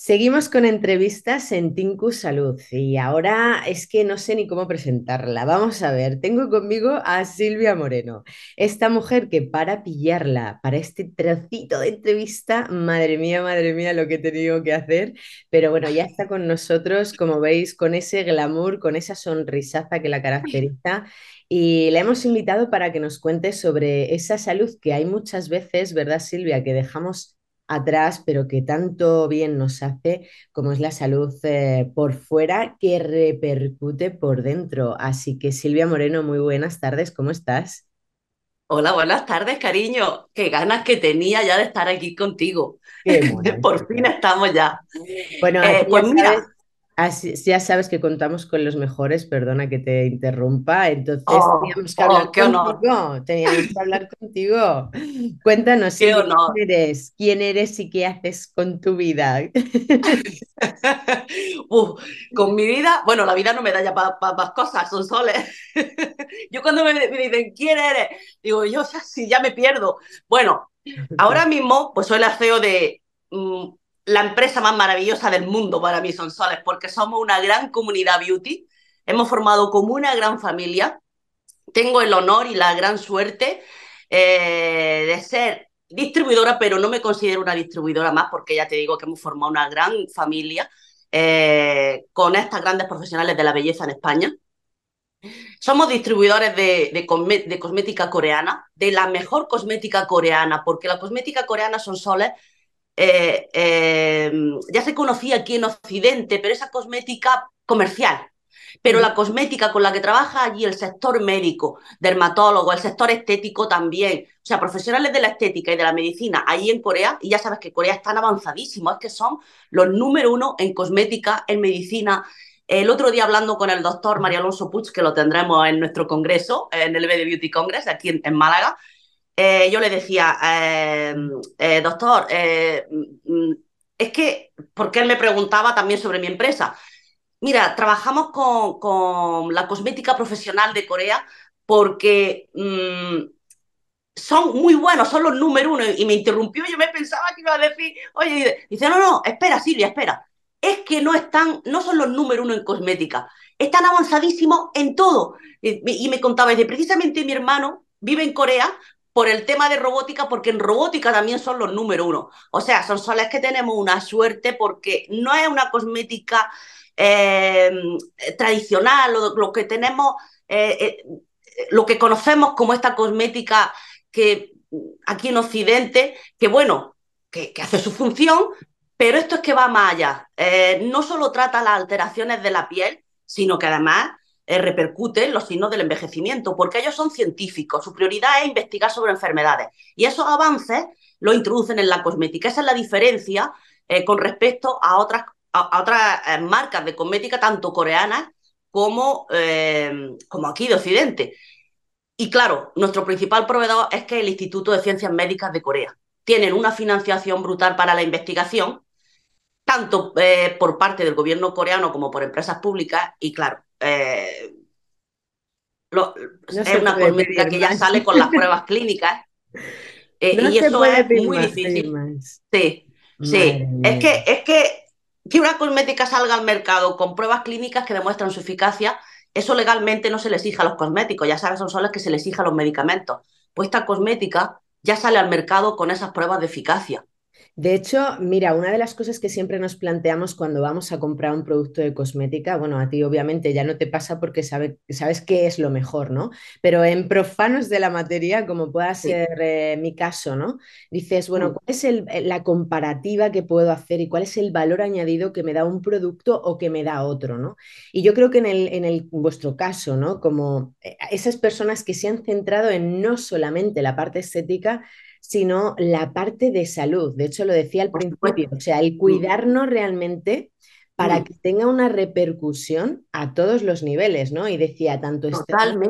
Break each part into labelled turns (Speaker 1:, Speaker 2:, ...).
Speaker 1: Seguimos con entrevistas en Tinku Salud y ahora es que no sé ni cómo presentarla. Vamos a ver, tengo conmigo a Silvia Moreno, esta mujer que para pillarla para este trocito de entrevista, madre mía, madre mía, lo que he tenido que hacer, pero bueno, ya está con nosotros, como veis, con ese glamour, con esa sonrisaza que la caracteriza y la hemos invitado para que nos cuente sobre esa salud que hay muchas veces, ¿verdad, Silvia?, que dejamos atrás, pero que tanto bien nos hace, como es la salud eh, por fuera, que repercute por dentro. Así que Silvia Moreno, muy buenas tardes, ¿cómo estás?
Speaker 2: Hola, buenas tardes, cariño. Qué ganas que tenía ya de estar aquí contigo.
Speaker 1: Qué
Speaker 2: Por fin estamos ya.
Speaker 1: Bueno, eh, pues mira, Así, ya sabes que contamos con los mejores, perdona que te interrumpa, entonces
Speaker 2: oh,
Speaker 1: teníamos que hablar
Speaker 2: oh,
Speaker 1: contigo, teníamos que hablar contigo. Cuéntanos,
Speaker 2: qué
Speaker 1: quién eres, quién eres y qué haces con tu vida.
Speaker 2: con mi vida, bueno, la vida no me da ya para más cosas, son soles. yo cuando me, dicen, ¿quién eres? Digo, yo ya, sí, ya me pierdo. Bueno, ahora mismo, pues soy la CEO de... Mm, la empresa más maravillosa del mundo para mí son Soles, porque somos una gran comunidad beauty, hemos formado como una gran familia. Tengo el honor y la gran suerte eh, de ser distribuidora, pero no me considero una distribuidora más, porque ya te digo que hemos formado una gran familia eh, con estas grandes profesionales de la belleza en España. Somos distribuidores de, de, cosmética coreana, de la mejor cosmética coreana, porque la cosmética coreana son soles eh, eh, ya se conocía aquí en Occidente, pero esa cosmética comercial. Pero la cosmética con la que trabaja allí el sector médico, dermatólogo, el sector estético también, o sea, profesionales de la estética y de la medicina allí en Corea, y ya sabes que Corea están avanzadísimos, es que son los número uno en cosmética, en medicina. El otro día hablando con el doctor María Alonso Puig, que lo tendremos en nuestro congreso, en el BD Beauty Congress, aquí en Málaga, eh, yo le decía, eh, eh, doctor, mm, es que, porque él me preguntaba también sobre mi empresa. Mira, trabajamos con, la cosmética profesional de Corea porque mm, son muy buenos, son los número uno. Y me interrumpió, yo me pensaba que iba a decir, oye, dice, no, no, espera, Silvia, espera. Es que no están, no son los número uno en cosmética, están avanzadísimos en todo. Y, me contaba, dice, precisamente mi hermano vive en Corea por el tema de robótica, porque en robótica también son los número uno. O sea, son soles que tenemos una suerte porque no es una cosmética eh, tradicional, lo, que tenemos, eh, eh, lo que conocemos como esta cosmética que aquí en Occidente, que bueno, que hace su función, pero esto es que va más allá. no solo trata las alteraciones de la piel, sino que además eh, repercute los signos del envejecimiento, porque ellos son científicos, su prioridad es investigar sobre enfermedades y esos avances lo introducen en la cosmética. Esa es la diferencia eh, con respecto a otras, a, otras eh, marcas de cosmética, tanto coreanas como, como aquí de Occidente. Y claro, nuestro principal proveedor es que el Instituto de Ciencias Médicas de Corea. Tienen una financiación brutal para la investigación, tanto por parte del gobierno coreano como por empresas públicas, y claro, eh, es una cosmética que ya sale con las pruebas clínicas. Eh, y eso es muy difícil. Sí, sí. Es que, es que que una cosmética salga al mercado con pruebas clínicas que demuestran su eficacia, eso legalmente no se le exige a los cosméticos, ya sabes, son solo que se le exige a los medicamentos. Pues esta cosmética ya sale al mercado con esas pruebas de eficacia.
Speaker 1: De hecho, mira, una de las cosas que siempre nos planteamos cuando vamos a comprar un producto de cosmética, bueno, a ti obviamente ya no te pasa porque sabe, sabes qué es lo mejor, ¿no? Pero en profanos de la materia, como pueda ser eh, mi caso, ¿no? Dices, bueno, mm. ¿cuál es eh, la comparativa que puedo hacer y cuál es el valor añadido que me da un producto o que me da otro, ¿no? Y yo creo que en, el, en el, vuestro caso, ¿no? Como eh, esas personas que se han centrado en no solamente la parte estética, sino la parte de salud. De hecho, lo decía al principio, o sea, el mm. cuidarnos realmente para mm. que tenga una repercusión a todos los niveles, ¿no? Y decía, tanto externa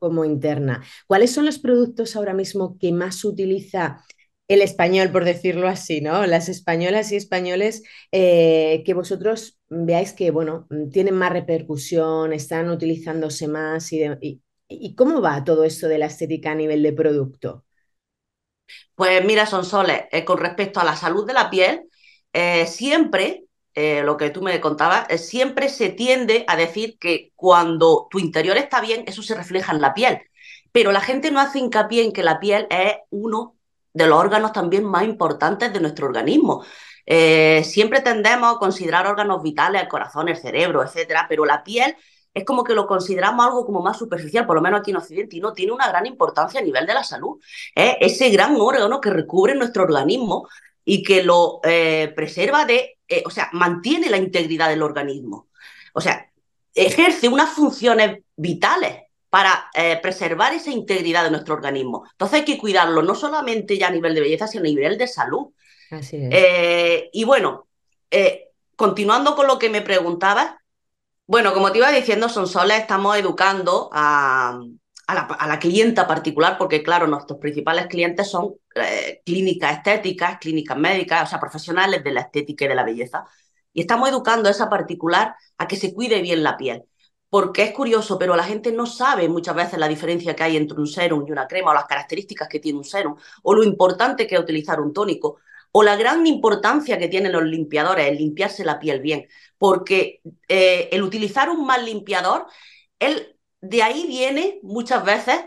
Speaker 1: como, interna. ¿Cuáles son los productos ahora mismo que más utiliza el español, por decirlo así, ¿no? Las españolas y españoles eh, que vosotros veáis que, bueno, tienen más repercusión, están utilizándose más y, y cómo va todo esto de la estética a nivel de producto.
Speaker 2: Pues mira, Sonsoles, eh, con respecto a la salud de la piel, eh, siempre eh, lo que tú me contabas, siempre se tiende a decir que cuando tu interior está bien, eso se refleja en la piel. Pero la gente no hace hincapié en que la piel es uno de los órganos también más importantes de nuestro organismo. Siempre tendemos a considerar órganos vitales, el corazón, el cerebro, etcétera, pero la piel es como que lo consideramos algo como más superficial, por lo menos aquí en Occidente, y no tiene una gran importancia a nivel de la salud. Es ese gran órgano que recubre nuestro organismo y que lo eh, preserva de, eh, o sea, mantiene la integridad del organismo. O sea, ejerce unas funciones vitales para eh, preservar esa integridad de nuestro organismo. Entonces hay que cuidarlo, no solamente ya a nivel de belleza, sino a nivel de salud.
Speaker 1: Así es.
Speaker 2: y bueno, continuando con lo que me preguntabas, bueno, como te iba diciendo, Sonsoles estamos educando a, a la, clienta particular, porque claro, nuestros principales clientes son eh, clínicas estéticas, clínicas médicas, o sea, profesionales de la estética y de la belleza. Y estamos educando a esa particular a que se cuide bien la piel. Porque es curioso, pero la gente no sabe muchas veces la diferencia que hay entre un serum y una crema, o las características que tiene un serum, o lo importante que es utilizar un tónico, o la gran importancia que tienen los limpiadores, el limpiarse la piel bien. Porque eh, el utilizar un mal limpiador, de ahí viene muchas veces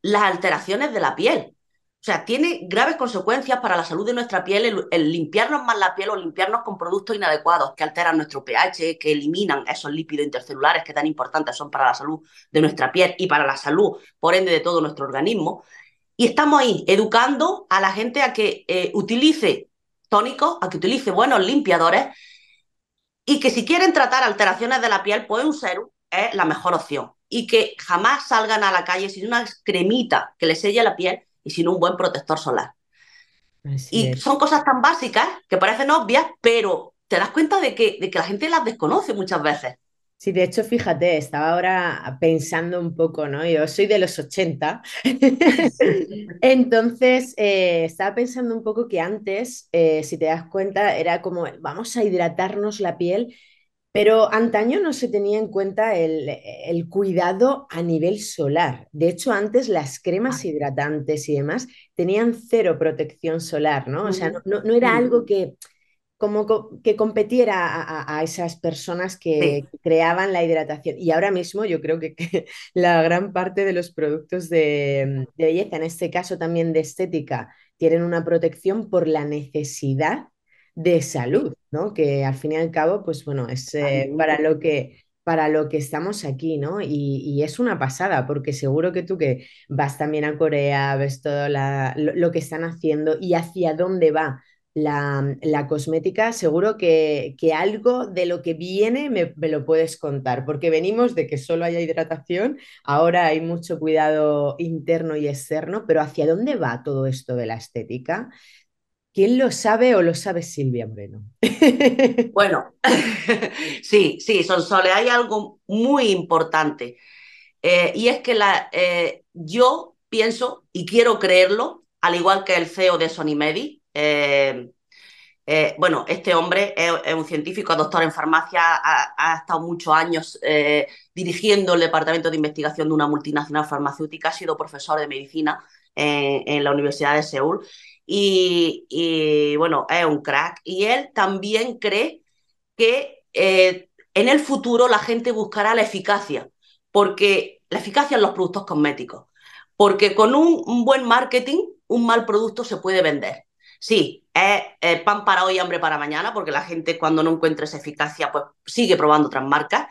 Speaker 2: las alteraciones de la piel. O sea, tiene graves consecuencias para la salud de nuestra piel el, limpiarnos más la piel o limpiarnos con productos inadecuados que alteran nuestro pH, que eliminan esos lípidos intercelulares que tan importantes son para la salud de nuestra piel y para la salud, por ende, de todo nuestro organismo. Y estamos ahí educando a la gente a que eh, utilice tónicos, a que utilice buenos limpiadores y que si quieren tratar alteraciones de la piel, pues un serum es la mejor opción y que jamás salgan a la calle sin una cremita que les selle la piel y sin un buen protector solar. y son cosas tan básicas que parecen obvias, pero te das cuenta de que, de que la gente las desconoce muchas veces.
Speaker 1: Sí, de hecho, fíjate, estaba ahora pensando un poco, ¿no? Yo soy de los 80, entonces eh, estaba pensando un poco que antes, eh, si te das cuenta, era como, vamos a hidratarnos la piel pero antaño no se tenía en cuenta el, cuidado a nivel solar. De hecho, antes las cremas hidratantes y demás tenían cero protección solar, ¿no? O sea, no, era algo que, como que competiera a, esas personas que creaban la hidratación. Y ahora mismo yo creo que, la gran parte de los productos de, de belleza, en este caso también de estética, tienen una protección por la necesidad de salud, ¿no? Que al fin y al cabo, pues bueno, es eh, para lo que para lo que estamos aquí, ¿no? Y, es una pasada, porque seguro que tú que vas también a Corea, ves todo lo, que están haciendo y hacia dónde va la, cosmética, seguro que, que, algo de lo que viene me, me, lo puedes contar, porque venimos de que solo haya hidratación, ahora hay mucho cuidado interno y externo, pero ¿hacia dónde va todo esto de la estética? ¿Quién lo sabe o lo sabe Silvia Moreno?
Speaker 2: Bueno, sí, sí, Sonsole, hay algo muy importante. Eh, y es que la, eh, yo pienso y quiero creerlo, al igual que el CEO de Sony Medi. Eh, bueno, este hombre es, un científico, doctor en farmacia, ha, estado muchos años dirigiendo el departamento de investigación de una multinacional farmacéutica, ha sido profesor de medicina en la Universidad de Seúl y, bueno, es un crack. Y él también cree que eh, en el futuro la gente buscará la eficacia, porque la eficacia en los productos cosméticos, porque con un, buen marketing, un mal producto se puede vender. Sí, es pan para hoy, hambre para mañana, porque la gente cuando no encuentra esa eficacia, pues sigue probando otras marcas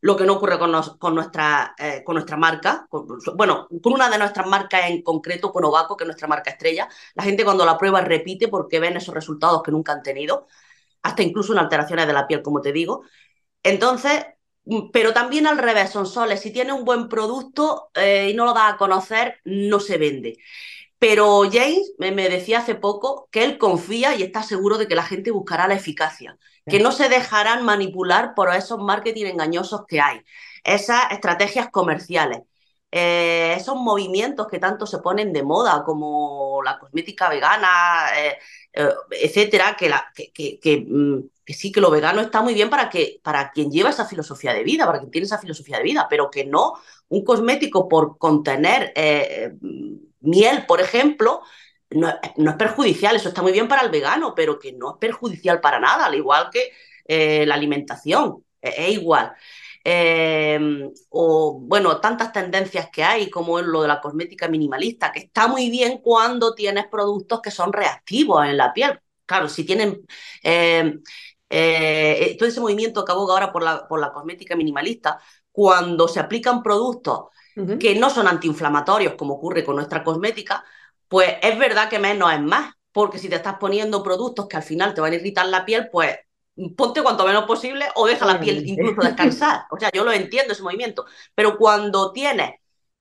Speaker 2: lo que no ocurre con, con, nuestra, eh, con nuestra marca, bueno, con una de nuestras marcas en concreto, con Ovaco, que es nuestra marca estrella, la gente cuando la prueba repite porque ven esos resultados que nunca han tenido, hasta incluso en alteraciones de la piel, como te digo. Entonces, mm, pero también al revés, son soles, si tiene un buen producto eh, y no lo da a conocer, no se vende. Pero James me, decía hace poco que él confía y está seguro de que la gente buscará la eficacia, que no se dejarán manipular por esos marketing engañosos que hay, esas estrategias comerciales, eh, esos movimientos que tanto se ponen de moda, como la cosmética vegana, eh, eh, etcétera, que, la, que, mm, que, sí que lo vegano está muy bien para, que, para quien lleva esa filosofía de vida, para quien tiene esa filosofía de vida, pero que no un cosmético por contener miel, por ejemplo, no, es perjudicial, eso está muy bien para el vegano, pero que no es perjudicial para nada, al igual que eh, la alimentación, es, es igual. Eh, o bueno, tantas tendencias que hay como lo de la cosmética minimalista, que está muy bien cuando tienes productos que son reactivos en la piel. Claro, si tienen eh, eh, todo ese movimiento que aboga ahora por la, por la cosmética minimalista, cuando se aplican productos uh -huh. que no son antiinflamatorios, como ocurre con nuestra cosmética, pues es verdad que menos es más, porque si te estás poniendo productos que al final te van a irritar la piel, pues ponte cuanto menos posible o deja la piel incluso descansar. O sea, yo lo entiendo ese movimiento, pero cuando tienes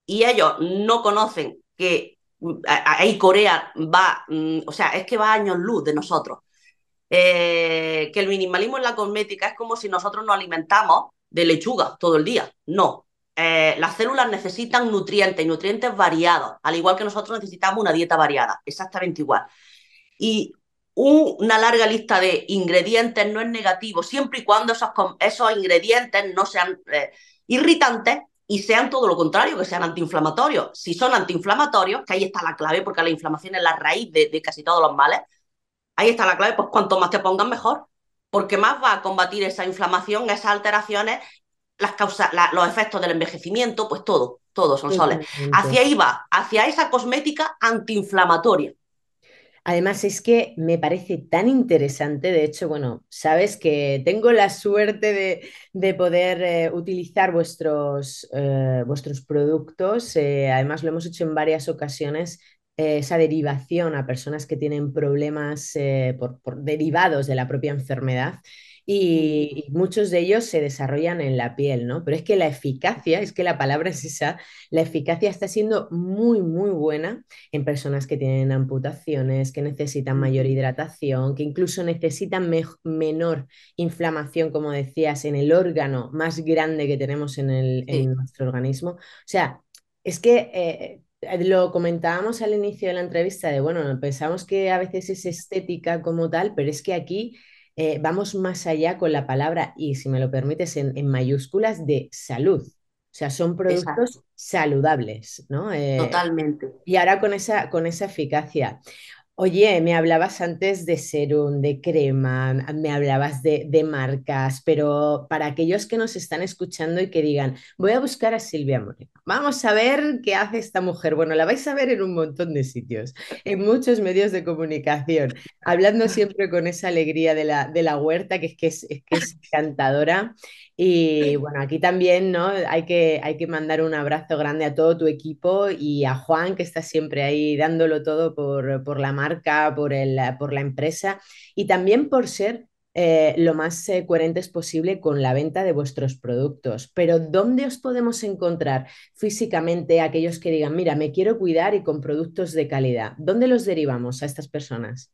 Speaker 2: y ellos no conocen que ahí Corea va, o sea, es que va años luz de nosotros. Eh, que el minimalismo en la cosmética es como si nosotros nos alimentamos de lechuga todo el día. No. Eh, las células necesitan nutrientes y nutrientes variados, al igual que nosotros necesitamos una dieta variada, exactamente igual. Y una larga lista de ingredientes no es negativo, siempre y cuando esos, esos ingredientes no sean eh, irritantes y sean todo lo contrario, que sean antiinflamatorios. Si son antiinflamatorios, que ahí está la clave, porque la inflamación es la raíz de, de casi todos los males, ahí está la clave, pues cuanto más te pongan mejor, porque más va a combatir esa inflamación, esas alteraciones, las causas, la, los efectos del envejecimiento, pues todo, todo son soles. Hacia ahí va, hacia esa cosmética antiinflamatoria.
Speaker 1: Además, es que me parece tan interesante, de hecho, bueno, sabes que tengo la suerte de, de poder eh, utilizar vuestros, eh, vuestros productos, eh, además lo hemos hecho en varias ocasiones, esa derivación a personas que tienen problemas por, por derivados de la propia enfermedad y, muchos de ellos se desarrollan en la piel, ¿no? Pero es que la eficacia, es que la palabra es esa, la eficacia está siendo muy, muy buena en personas que tienen amputaciones, que necesitan mayor hidratación, que incluso necesitan me menor inflamación, como decías, en el órgano más grande que tenemos en, el, sí. nuestro organismo. O sea, es que... Eh, lo comentábamos al inicio de la entrevista de, bueno, pensamos que a veces es estética como tal, pero es que aquí eh, vamos más allá con la palabra, y si me lo permites, en, en mayúsculas, de salud. O sea, son productos Exacto. saludables, ¿no?
Speaker 2: Eh, Totalmente.
Speaker 1: Y ahora con esa, con esa eficacia. Oye, me hablabas antes de serum, de crema, me hablabas de, de, marcas, pero para aquellos que nos están escuchando y que digan, voy a buscar a Silvia Moreno, vamos a ver qué hace esta mujer. Bueno, la vais a ver en un montón de sitios, en muchos medios de comunicación, hablando siempre con esa alegría de la, de la huerta, que es que es, es, que es encantadora. Y bueno, aquí también ¿no? hay, que, hay que mandar un abrazo grande a todo tu equipo y a Juan, que está siempre ahí dándolo todo por, por la marca, por, el, por la empresa y también por ser eh, lo más eh, coherentes posible con la venta de vuestros productos. Pero ¿dónde os podemos encontrar físicamente aquellos que digan, mira, me quiero cuidar y con productos de calidad? ¿Dónde los derivamos a estas personas?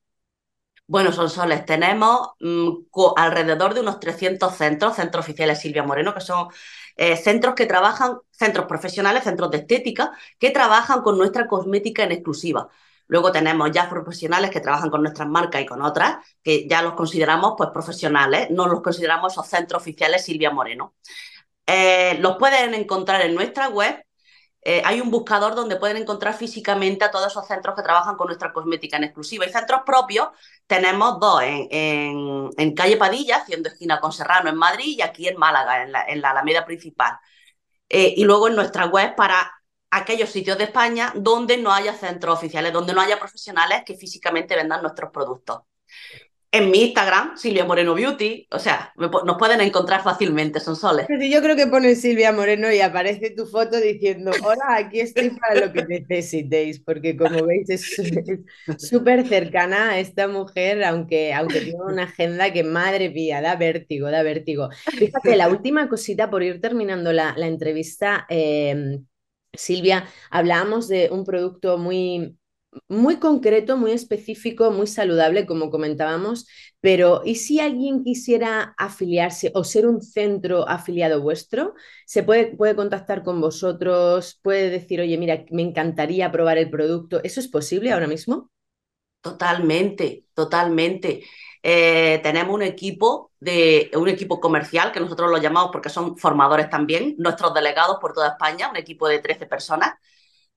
Speaker 2: Bueno, Sonsoles, tenemos mmm, alrededor de unos 300 centros, centros oficiales Silvia Moreno, que son eh, centros que trabajan, centros profesionales, centros de estética, que trabajan con nuestra cosmética en exclusiva. Luego tenemos ya profesionales que trabajan con nuestras marcas y con otras, que ya los consideramos pues profesionales, no los consideramos esos centros oficiales Silvia Moreno. Eh, los pueden encontrar en nuestra web eh, hay un buscador donde pueden encontrar físicamente a todos esos centros que trabajan con nuestra cosmética en exclusiva. Y centros propios tenemos dos, en, en, calle Padilla, haciendo esquina con Serrano en Madrid, y aquí en Málaga, en la, en la Alameda principal. Eh, y luego en nuestra web para aquellos sitios de España donde no haya centros oficiales, donde no haya profesionales que físicamente vendan nuestros productos en mi Instagram, Silvia Moreno Beauty, o sea, nos pueden encontrar fácilmente, son soles.
Speaker 1: Pero yo creo que pones Silvia Moreno y aparece tu foto diciendo, hola, aquí estoy para lo que necesitéis, porque como veis es súper cercana a esta mujer, aunque, aunque tiene una agenda que, madre mía, da vértigo, da vértigo. Fíjate, la última cosita, por ir terminando la, la entrevista, eh, Silvia, hablábamos de un producto muy muy concreto, muy específico, muy saludable, como comentábamos, pero ¿y si alguien quisiera afiliarse o ser un centro afiliado vuestro? ¿Se puede, puede contactar con vosotros? ¿Puede decir, oye, mira, me encantaría probar el producto? ¿Eso es posible ahora mismo?
Speaker 2: Totalmente, totalmente. Eh, tenemos un equipo de un equipo comercial que nosotros lo llamamos porque son formadores también, nuestros delegados por toda España, un equipo de 13 personas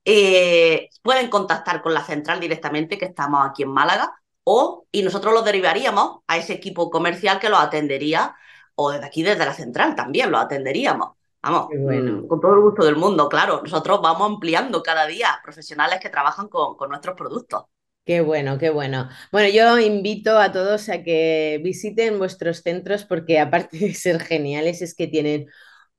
Speaker 2: eh, pueden contactar con la central directamente, que estamos aquí en Málaga, o y nosotros los derivaríamos a ese equipo comercial que los atendería, o desde aquí, desde la central también los atenderíamos. Vamos,
Speaker 1: bueno.
Speaker 2: Mm, con todo el gusto del mundo, claro. Nosotros vamos ampliando cada día profesionales que trabajan con, con nuestros productos.
Speaker 1: Qué bueno, qué bueno. Bueno, yo invito a todos a que visiten vuestros centros porque aparte de ser geniales, es que tienen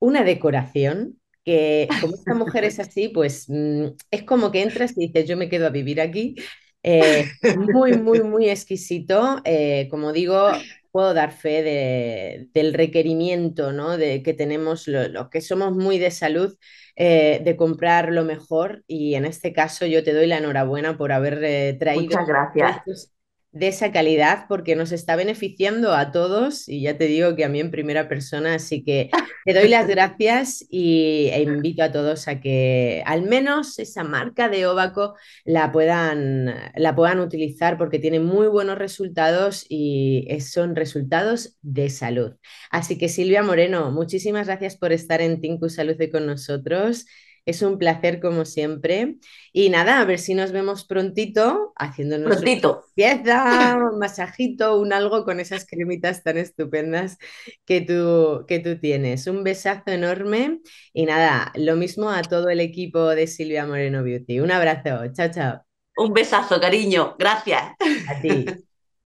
Speaker 1: una decoración que como esta mujer es así, pues mm, es como que entras y dices, yo me quedo a vivir aquí. Eh, muy, muy, muy exquisito. Eh, como digo, puedo dar fe de- del requerimiento, ¿no? De que tenemos los que somos muy de salud, eh, de comprar lo mejor. Y en este caso yo te doy la enhorabuena por haber eh, traído
Speaker 2: Muchas gracias.
Speaker 1: De esa calidad porque nos está beneficiando a todos y ya te digo que a mí en primera persona, así que te doy las gracias y, e invito a todos a que al menos esa marca de Óvaco la puedan, la puedan utilizar porque tiene muy buenos resultados y son resultados de salud. Así que Silvia Moreno, muchísimas gracias por estar en Tinku Salud y con nosotros. Es un placer como siempre. Y nada, a ver si nos vemos prontito haciéndonos una
Speaker 2: Prontito.
Speaker 1: pieza, un masajito, un algo con esas cremitas tan estupendas que tú, que tú tienes. Un besazo enorme y nada, lo mismo a todo el equipo de Silvia Moreno Beauty. Un abrazo. Chao, chao.
Speaker 2: Un besazo, cariño. Gracias.
Speaker 1: A ti.